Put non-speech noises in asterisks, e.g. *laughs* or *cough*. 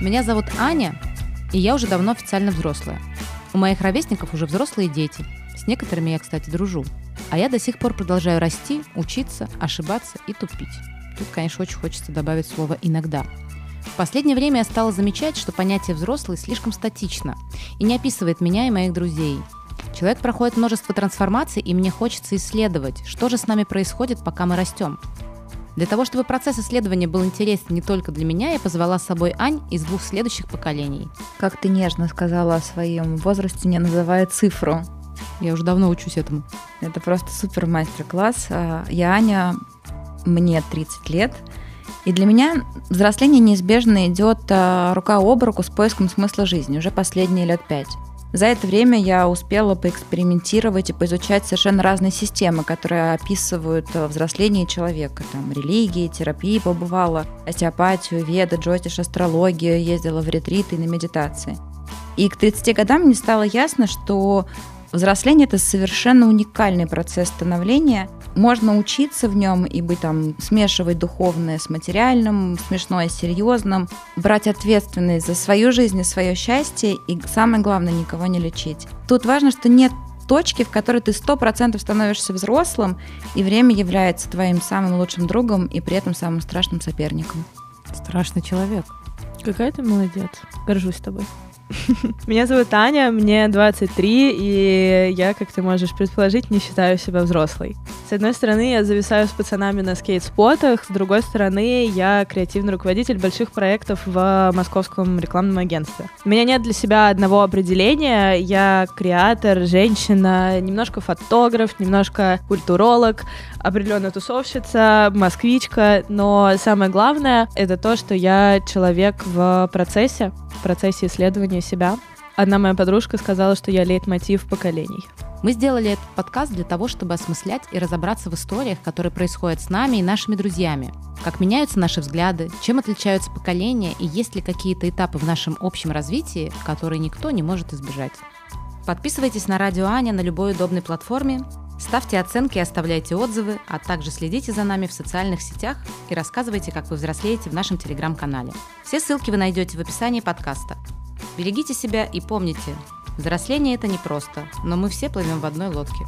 Меня зовут Аня, и я уже давно официально взрослая. У моих ровесников уже взрослые дети. С некоторыми я, кстати, дружу. А я до сих пор продолжаю расти, учиться, ошибаться и тупить. Тут, конечно, очень хочется добавить слово «иногда». В последнее время я стала замечать, что понятие «взрослый» слишком статично и не описывает меня и моих друзей. Человек проходит множество трансформаций, и мне хочется исследовать, что же с нами происходит, пока мы растем. Для того, чтобы процесс исследования был интересен не только для меня, я позвала с собой Ань из двух следующих поколений. Как ты нежно сказала о своем возрасте, не называя цифру. Я уже давно учусь этому. Это просто супер мастер-класс. А, я Аня, мне 30 лет. И для меня взросление неизбежно идет а, рука об руку с поиском смысла жизни уже последние лет пять. За это время я успела поэкспериментировать и поизучать совершенно разные системы, которые описывают э, взросление человека. Там религии, терапии побывала, остеопатию, веды, джотиш, астрологию, ездила в ретриты и на медитации. И к 30 годам мне стало ясно, что взросление – это совершенно уникальный процесс становления – можно учиться в нем и быть там, смешивать духовное с материальным, смешное с серьезным, брать ответственность за свою жизнь и свое счастье, и самое главное, никого не лечить. Тут важно, что нет точки, в которой ты сто процентов становишься взрослым, и время является твоим самым лучшим другом и при этом самым страшным соперником. Страшный человек. Какая ты молодец. Горжусь тобой. *laughs* Меня зовут Аня, мне 23, и я, как ты можешь предположить, не считаю себя взрослой. С одной стороны, я зависаю с пацанами на скейт-спотах, с другой стороны, я креативный руководитель больших проектов в московском рекламном агентстве. У меня нет для себя одного определения, я креатор, женщина, немножко фотограф, немножко культуролог, определенная тусовщица, москвичка, но самое главное — это то, что я человек в процессе, в процессе исследования себя. Одна моя подружка сказала, что я лейтмотив поколений. Мы сделали этот подкаст для того, чтобы осмыслять и разобраться в историях, которые происходят с нами и нашими друзьями. Как меняются наши взгляды, чем отличаются поколения и есть ли какие-то этапы в нашем общем развитии, которые никто не может избежать. Подписывайтесь на Радио Аня на любой удобной платформе, ставьте оценки и оставляйте отзывы, а также следите за нами в социальных сетях и рассказывайте, как вы взрослеете в нашем телеграм-канале. Все ссылки вы найдете в описании подкаста. Берегите себя и помните, взросление это непросто, но мы все плывем в одной лодке.